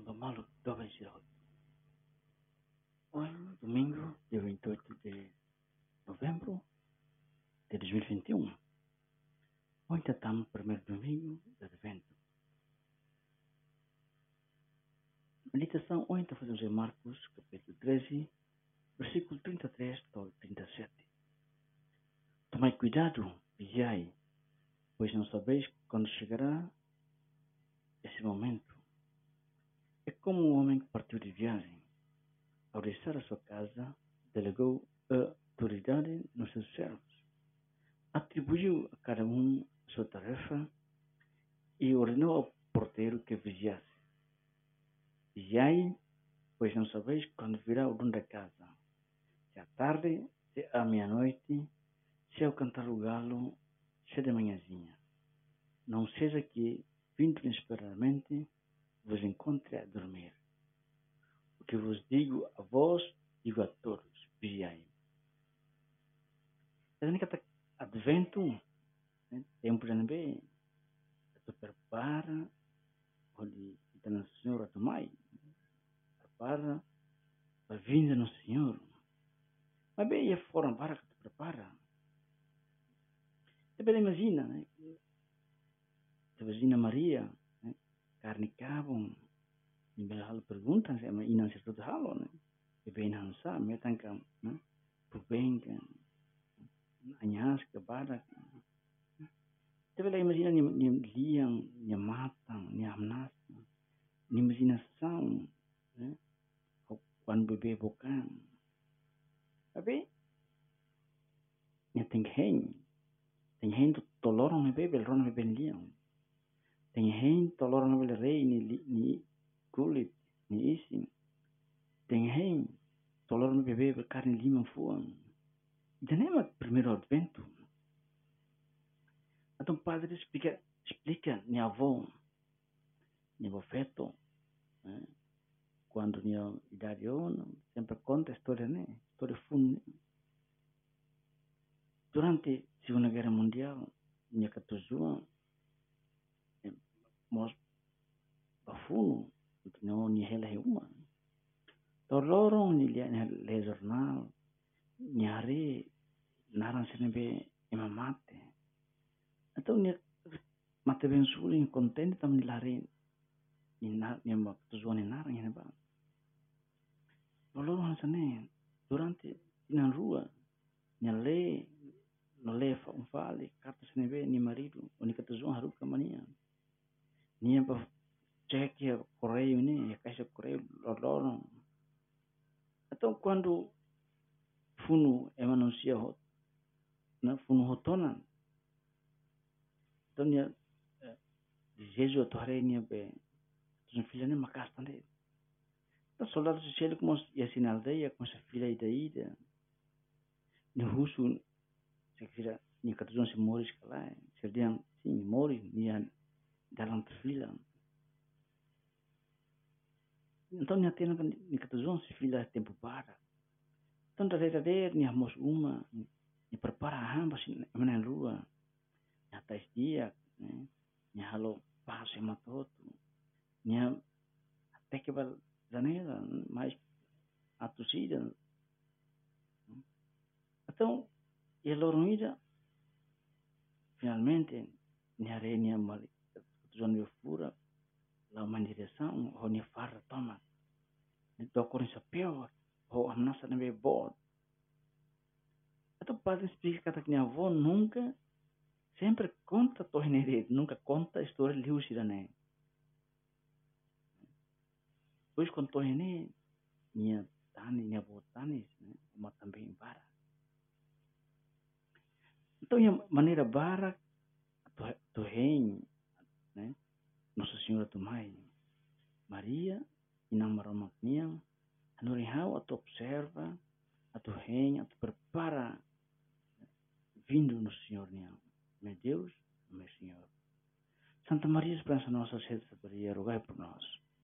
Lembra malu doga Israel. Hoje, domingo, dia 28 de novembro de 2021. Ontem estamos no primeiro domingo do evento. Meditação ontem fazemos em Marcos, capítulo 13, versículo 33 ao 37. Tomai cuidado, vigiai, pois não sabeis quando chegará esse momento. É como um homem que partiu de viagem. Ao deixar a sua casa, delegou a autoridade nos seus servos. Atribuiu a cada um sua tarefa e ordenou ao porteiro que vigiasse. Vigiai, pois não sabeis quando virá o dono da casa. Se à tarde, se à meia-noite, se ao cantar o galo, se de manhãzinha. Não seja que, vindo inesperadamente, vos encontre a dormir. O que vos digo a vós, digo a todos, vigiai. Kata advento, tempo dan be, tu prepara, olhe, dan Senhor atomai, prepara, a vinda no Senhor. Mas bem, é fora para que tu prepara. Você imagina, né? Você imagina Maria, carne kabung. Ni bela hal pergunta saya ma ina sirtu halo ne ben hansa metan kam ne pubeng kan anyas ke. Badak te bela imagina ni ni liang ni matang ni amnas. Ni imagina sang ne kwan bebe bukan. Tapi ni ting hen ting hen tu tolorong bebe ron bebe liang Tem hen tolor no bele rei ni ni kulit ni isim. Tem hen tolor no bebê carne lima fuan. Danema primeiro advento. Então padre explica explica minha avó, minha avó feto, quando minha idade ano sempre conta a história né, história fundo. Durante a Segunda Guerra Mundial, minha catuzuan mos bafunu no ni hela huma to lorong ni lia le jurnal ni hari naran sene be ema mate atau ni mate ben konten tam ni lari ni na ni ma tujuan ni naran ni ba to lorong sene durante inan rua ni le no le fa un fale ni marido oni katujuan haruka mania Nia pa check ya correio ni ya caixa correio lorong. Então quando funu emanuncia hot na funu hotona então nia desejo torre nia be tua filha nem makas tande. Então soldado se ele como ya sinaldeia com sua filha ida ida. Ni husu se kira ni katuzon se moris kala se dia sim moris nia dalam fila. Então, minha tena ni katuzon se fila tempo para. Então, da reda der ni amos uma ni prepara hamba si mana rua. Ni atas dia, né? Ni halo passe matoto. Ni até que vai janela, mais a torcida. Então, e a loromida, finalmente, ni arenia malik tujuan yo fura la mandireção ho ni far toma. Ni dokor sa pio ho amnasa na be bod Então, padre explica kata que avó nunca sempre conta to henere nunca conta a história liu sirane pois contou hene minha tani minha avó tani né uma também bara então a maneira bara to to hen né? Nossa Senhora Tomai, Maria, inamaramak niang, anurihaw at observa, at uheng, at prepara, vindo no Senhor niang. Meu Deus, meu Senhor. Santa Maria, Esperança Nossa, Sede Maria, rogai por nós.